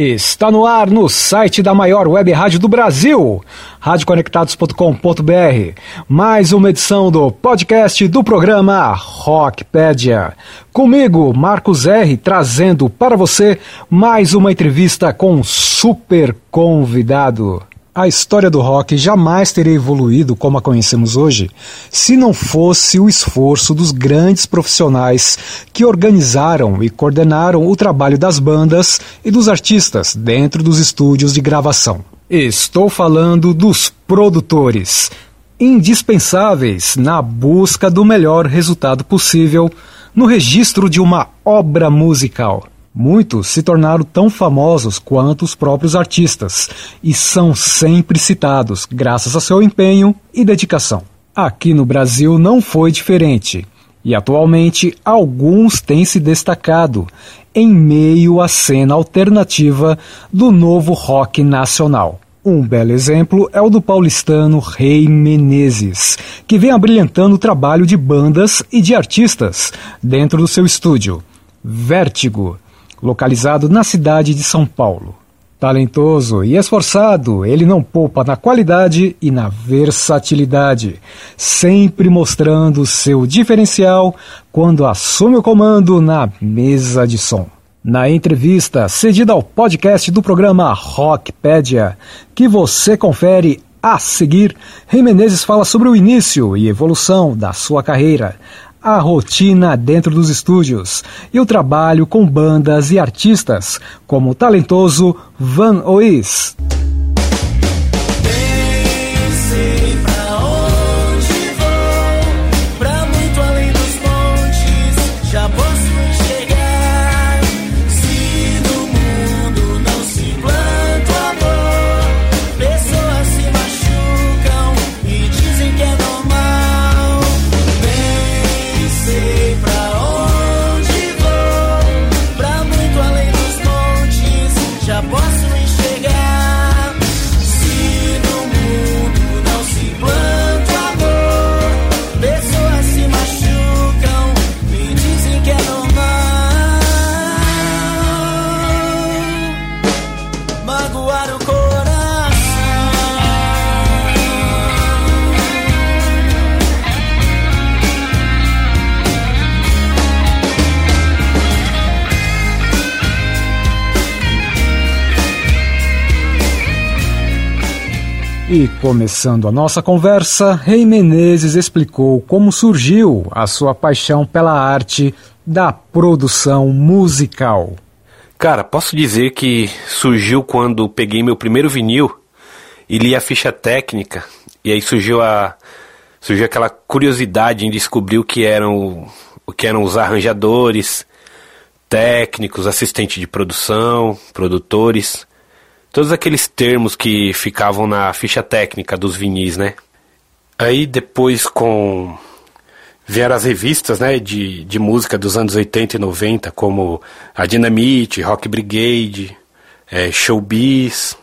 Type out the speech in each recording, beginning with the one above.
Está no ar no site da maior web rádio do Brasil, radioconectados.com.br. Mais uma edição do podcast do programa Rockpedia. Comigo, Marcos R, trazendo para você mais uma entrevista com um super convidado. A história do rock jamais teria evoluído como a conhecemos hoje se não fosse o esforço dos grandes profissionais que organizaram e coordenaram o trabalho das bandas e dos artistas dentro dos estúdios de gravação. Estou falando dos produtores, indispensáveis na busca do melhor resultado possível no registro de uma obra musical. Muitos se tornaram tão famosos quanto os próprios artistas e são sempre citados graças a seu empenho e dedicação. Aqui no Brasil não foi diferente e atualmente alguns têm se destacado em meio à cena alternativa do novo rock nacional. Um belo exemplo é o do paulistano Rei Menezes, que vem abrilhantando o trabalho de bandas e de artistas dentro do seu estúdio. Vértigo localizado na cidade de São Paulo. Talentoso e esforçado, ele não poupa na qualidade e na versatilidade, sempre mostrando seu diferencial quando assume o comando na mesa de som. Na entrevista cedida ao podcast do programa Rockpedia, que você confere a seguir, Rei Menezes fala sobre o início e evolução da sua carreira, a rotina dentro dos estúdios e o trabalho com bandas e artistas como o talentoso Van Ois. E começando a nossa conversa, Rei Menezes explicou como surgiu a sua paixão pela arte da produção musical. Cara, posso dizer que surgiu quando peguei meu primeiro vinil e li a ficha técnica, e aí surgiu a surgiu aquela curiosidade em descobrir o que eram o que eram os arranjadores, técnicos, assistentes de produção, produtores todos aqueles termos que ficavam na ficha técnica dos vinis, né? Aí depois com vieram as revistas, né, de, de música dos anos 80 e 90, como a Dynamite, Rock Brigade, é, Showbiz,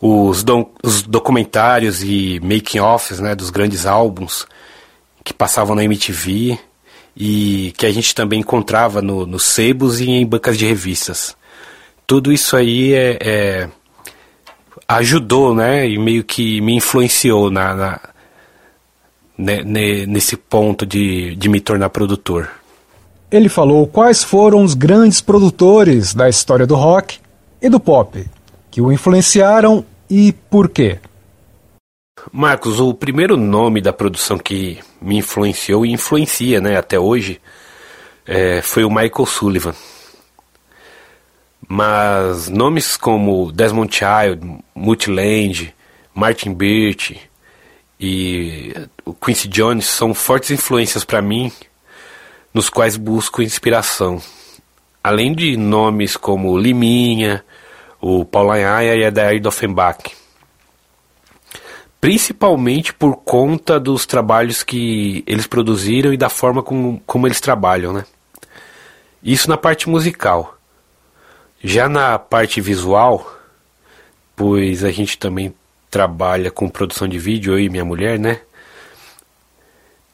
os, do, os documentários e making-offs, né, dos grandes álbuns que passavam na MTV e que a gente também encontrava no, nos sebos e em bancas de revistas tudo isso aí é, é, ajudou, né? E meio que me influenciou na, na nesse ponto de, de me tornar produtor. Ele falou quais foram os grandes produtores da história do rock e do pop que o influenciaram e por quê. Marcos, o primeiro nome da produção que me influenciou e influencia né, até hoje é, foi o Michael Sullivan. Mas nomes como Desmond Child, Multiland, Martin Birch e o Quincy Jones são fortes influências para mim, nos quais busco inspiração. Além de nomes como Liminha, o Paul Anhaya e a Dair Offenbach. Principalmente por conta dos trabalhos que eles produziram e da forma como, como eles trabalham, né? Isso na parte musical. Já na parte visual, pois a gente também trabalha com produção de vídeo, eu e minha mulher, né?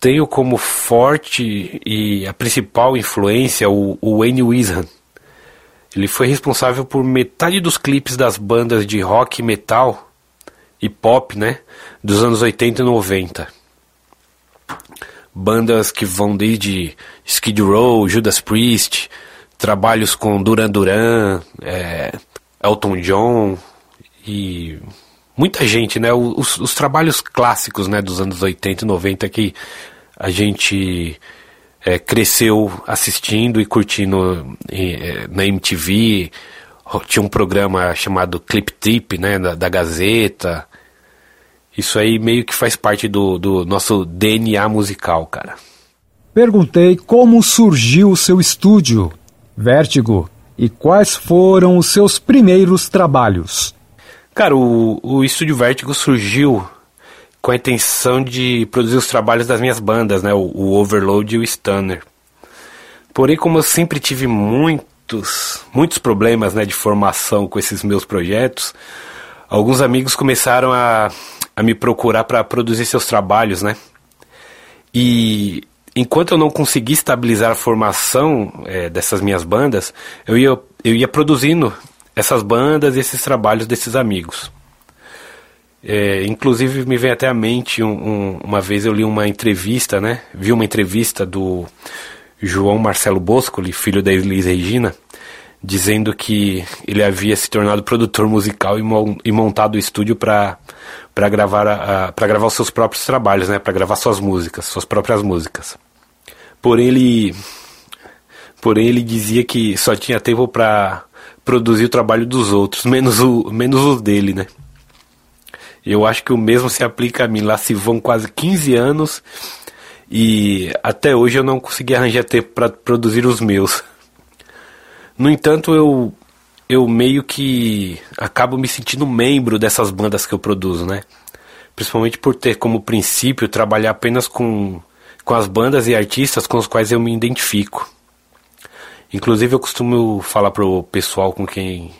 Tenho como forte e a principal influência o, o Wayne Wishan. Ele foi responsável por metade dos clipes das bandas de rock, metal e pop, né, dos anos 80 e 90. Bandas que vão desde Skid Row, Judas Priest, trabalhos com Duran Duran, é, Elton John e muita gente, né? Os, os, trabalhos clássicos, né, dos anos 80 e 90 que a gente é, cresceu assistindo e curtindo é, na MTV. Tinha um programa chamado Clip Tip, né, da, da, Gazeta. Isso aí meio que faz parte do, do nosso DNA musical, cara. Perguntei como surgiu o seu estúdio, Vértigo, e quais foram os seus primeiros trabalhos. Cara, o, o Estúdio Vértigo surgiu com a intenção de produzir os trabalhos das minhas bandas, né? O, o Overload e o Stunner. Porém, como eu sempre tive muitos, muitos problemas né, de formação com esses meus projetos, alguns amigos começaram a, a me procurar para produzir seus trabalhos, né? E enquanto eu não consegui estabilizar a formação é, dessas minhas bandas, eu ia, eu ia produzindo essas bandas e esses trabalhos desses amigos. É, inclusive me vem até à mente um, um, uma vez eu li uma entrevista, né? Vi uma entrevista do João Marcelo Boscoli, filho da Elis Regina, dizendo que ele havia se tornado produtor musical e, e montado o estúdio para para gravar gravar os seus próprios trabalhos, né? Para gravar suas músicas, suas próprias músicas. Porém ele porém ele dizia que só tinha tempo para produzir o trabalho dos outros, menos o menos o dele, né? Eu acho que o mesmo se aplica a mim. Lá se vão quase 15 anos e até hoje eu não consegui arranjar tempo para produzir os meus. No entanto, eu eu meio que acabo me sentindo membro dessas bandas que eu produzo, né? Principalmente por ter como princípio trabalhar apenas com, com as bandas e artistas com os quais eu me identifico. Inclusive eu costumo falar pro pessoal com quem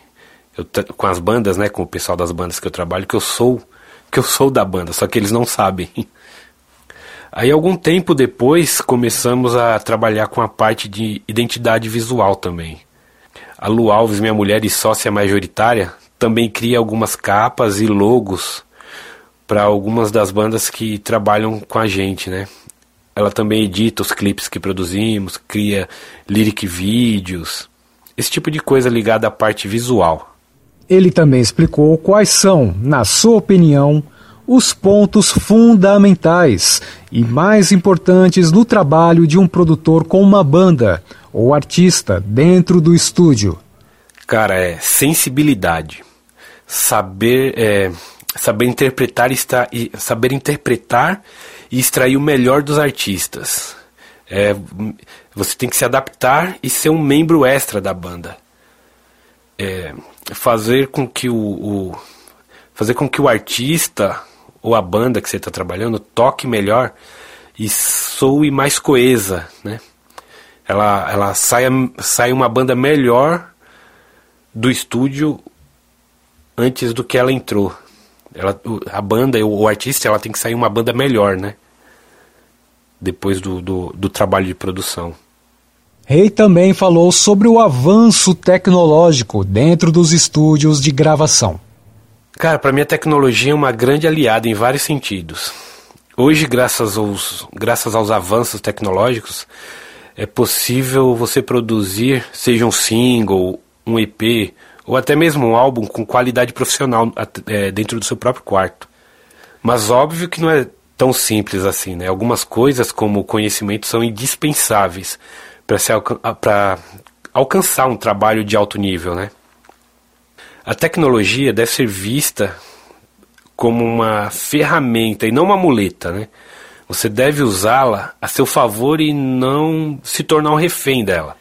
eu, com as bandas, né, com o pessoal das bandas que eu trabalho, que eu sou que eu sou da banda, só que eles não sabem. Aí algum tempo depois começamos a trabalhar com a parte de identidade visual também. A Lu Alves, minha mulher e sócia majoritária, também cria algumas capas e logos para algumas das bandas que trabalham com a gente, né? Ela também edita os clipes que produzimos, cria lyric vídeos, esse tipo de coisa ligada à parte visual. Ele também explicou quais são, na sua opinião, os pontos fundamentais e mais importantes no trabalho de um produtor com uma banda ou artista dentro do estúdio. Cara, é sensibilidade, saber, é, saber interpretar e saber interpretar e extrair o melhor dos artistas. É, você tem que se adaptar e ser um membro extra da banda. É, fazer com que o, o, fazer com que o artista ou a banda que você está trabalhando toque melhor e soe mais coesa, né? Ela, ela saia, sai uma banda melhor do estúdio antes do que ela entrou. Ela, a banda, o, o artista, ela tem que sair uma banda melhor, né? Depois do, do, do trabalho de produção. Rei também falou sobre o avanço tecnológico dentro dos estúdios de gravação. Cara, para mim a tecnologia é uma grande aliada em vários sentidos. Hoje, graças aos, graças aos avanços tecnológicos, é possível você produzir, seja um single, um EP, ou até mesmo um álbum com qualidade profissional é, dentro do seu próprio quarto. Mas óbvio que não é tão simples assim, né? Algumas coisas, como o conhecimento, são indispensáveis para alcançar um trabalho de alto nível, né? A tecnologia deve ser vista como uma ferramenta e não uma muleta, né? Você deve usá-la a seu favor e não se tornar um refém dela.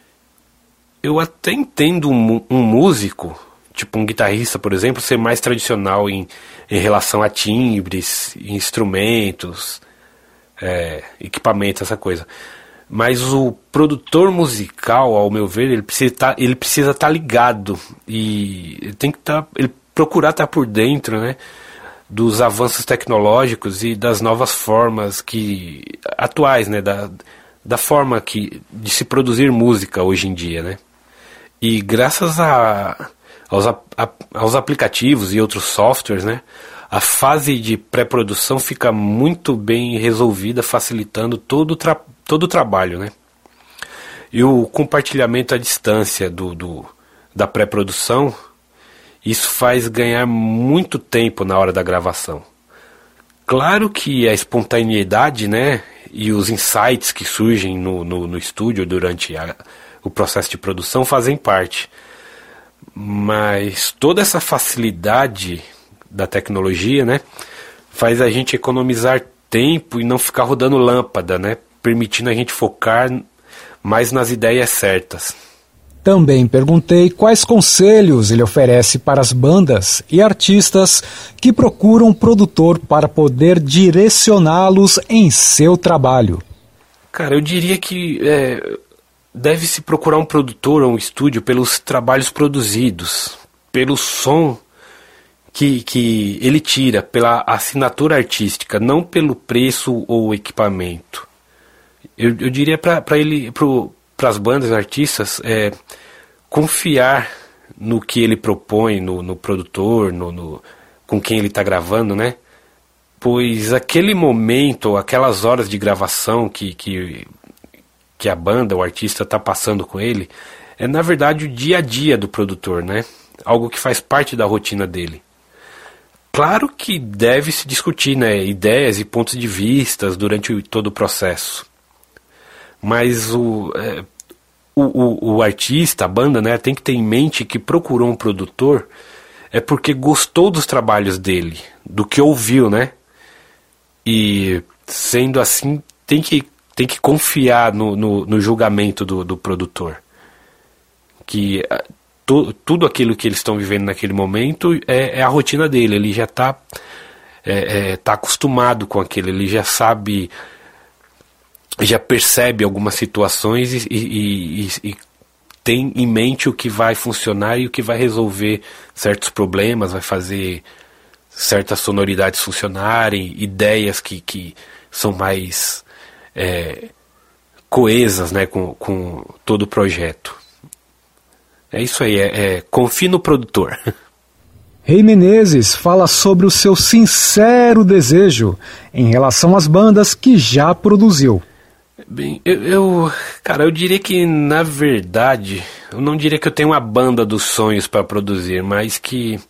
Eu até entendo um, um músico, tipo um guitarrista, por exemplo, ser mais tradicional em, em relação a timbres, instrumentos, é, equipamentos, essa coisa. Mas o produtor musical, ao meu ver, ele precisa tá, estar tá ligado e ele tem que tá, ele procurar estar tá por dentro, né, dos avanços tecnológicos e das novas formas que atuais, né, da, da forma que de se produzir música hoje em dia, né? E graças a, aos, a, aos aplicativos e outros softwares, né, a fase de pré-produção fica muito bem resolvida, facilitando todo o, tra todo o trabalho. Né? E o compartilhamento à distância do, do da pré-produção, isso faz ganhar muito tempo na hora da gravação. Claro que a espontaneidade, né, e os insights que surgem no, no, no estúdio durante a, o processo de produção fazem parte. Mas toda essa facilidade da tecnologia, né, faz a gente economizar tempo e não ficar rodando lâmpada, né, permitindo a gente focar mais nas ideias certas. Também perguntei quais conselhos ele oferece para as bandas e artistas que procuram um produtor para poder direcioná-los em seu trabalho. Cara, eu diria que é, deve-se procurar um produtor ou um estúdio pelos trabalhos produzidos, pelo som que, que ele tira, pela assinatura artística, não pelo preço ou equipamento. Eu, eu diria para ele, para as bandas, artistas, é, confiar no que ele propõe, no, no produtor, no, no, com quem ele está gravando, né? Pois aquele momento, aquelas horas de gravação que, que, que a banda, o artista está passando com ele, é na verdade o dia a dia do produtor, né? Algo que faz parte da rotina dele. Claro que deve se discutir né, ideias e pontos de vistas durante todo o processo. Mas o, é, o, o, o, artista, a banda, né, tem que ter em mente que procurou um produtor é porque gostou dos trabalhos dele, do que ouviu, né? E sendo assim, tem que, tem que confiar no, no, no julgamento do, do produtor. Que ah, tu, tudo aquilo que eles estão vivendo naquele momento é, é a rotina dele, ele já está é, é, tá acostumado com aquilo, ele já sabe já percebe algumas situações e, e, e, e, tem em mente o que vai funcionar e o que vai resolver certos problemas, vai fazer certas sonoridades funcionarem, ideias que, que são mais é, coesas né, com, com todo o projeto. É isso aí, é, é confie no produtor. Rei Menezes fala sobre o seu sincero desejo em relação às bandas que já produziu. Bem, eu, eu, Cara, eu diria que, na verdade, eu não diria que eu tenho uma banda dos sonhos para produzir, mas que.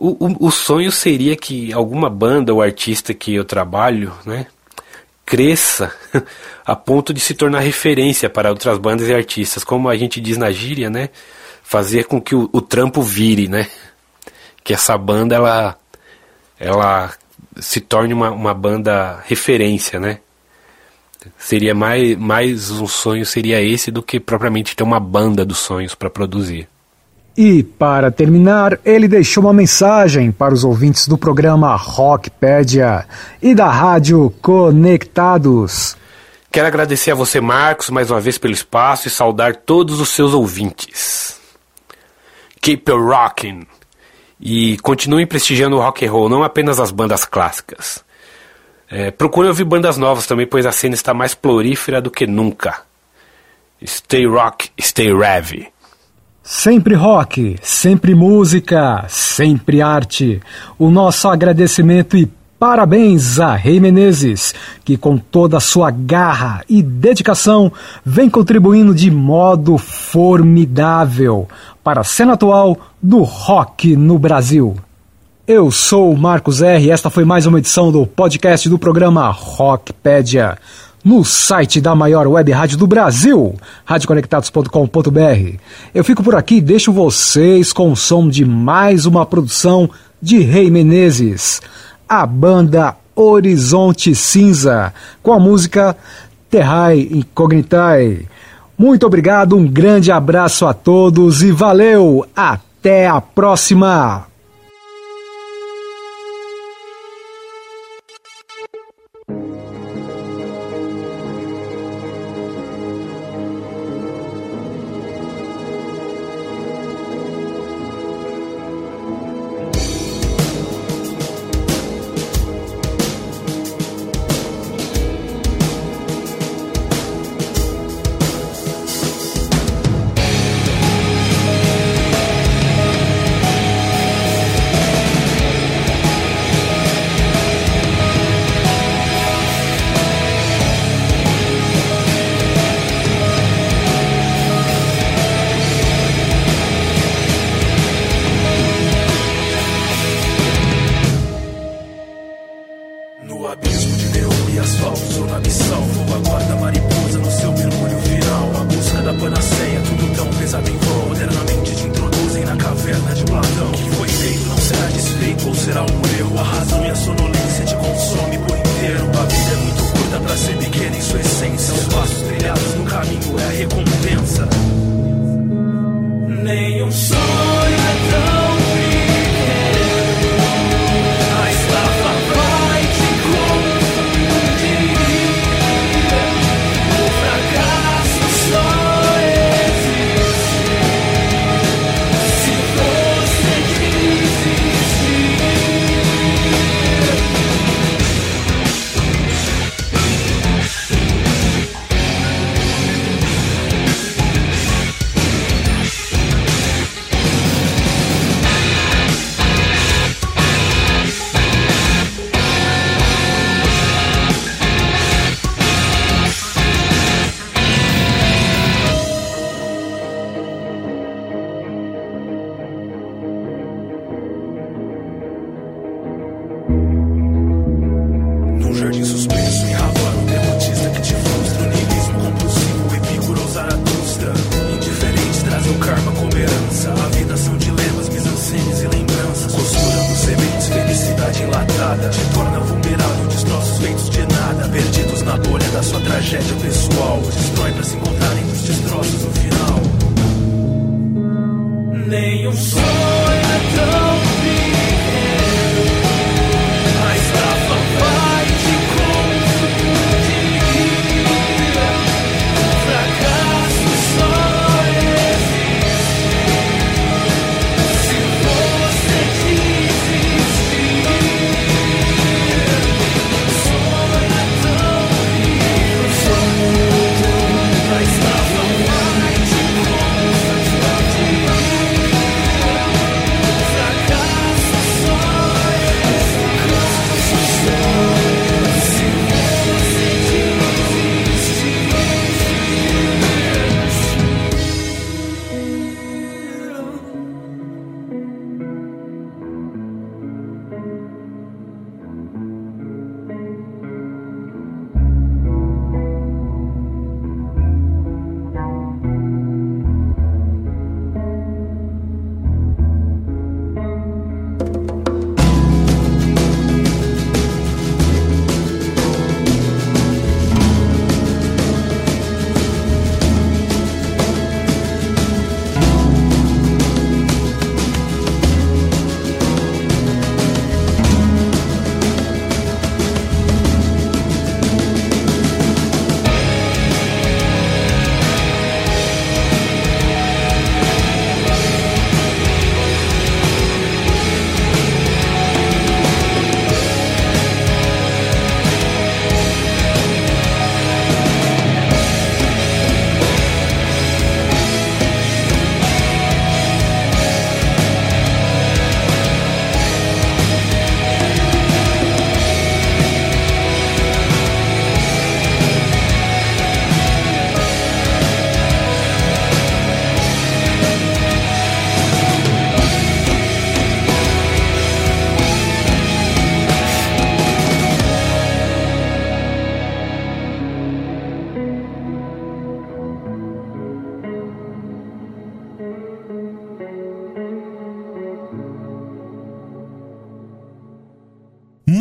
O, o, o, sonho seria que alguma banda ou artista que eu trabalho, né, cresça a ponto de se tornar referência para outras bandas e artistas, como a gente diz na gíria, né, fazer com que o, o trampo vire, né, que essa banda ela, ela se torne uma, uma banda referência, né? Seria mais, mais um sonho seria esse do que propriamente ter uma banda dos sonhos para produzir. E, para terminar, ele deixou uma mensagem para os ouvintes do programa Rockpedia e da rádio Conectados. Quero agradecer a você, Marcos, mais uma vez pelo espaço e saudar todos os seus ouvintes. Keep rocking! E continuem prestigiando o rock and roll, não apenas as bandas clássicas. É, procure ouvir bandas novas também, pois a cena está mais florífera do que nunca. Stay rock, stay rev. Sempre rock, sempre música, sempre arte. O nosso agradecimento e Parabéns a Rei Menezes, que com toda a sua garra e dedicação vem contribuindo de modo formidável para a cena atual do rock no Brasil. Eu sou o Marcos R. e esta foi mais uma edição do podcast do programa Rockpedia, no site da maior web rádio do Brasil, radioconectados.com.br. Eu fico por aqui e deixo vocês com o som de mais uma produção de Rei Menezes a banda Horizonte Cinza, com a música Terrai Incognitae. Muito obrigado, um grande abraço a todos e valeu! Até a próxima!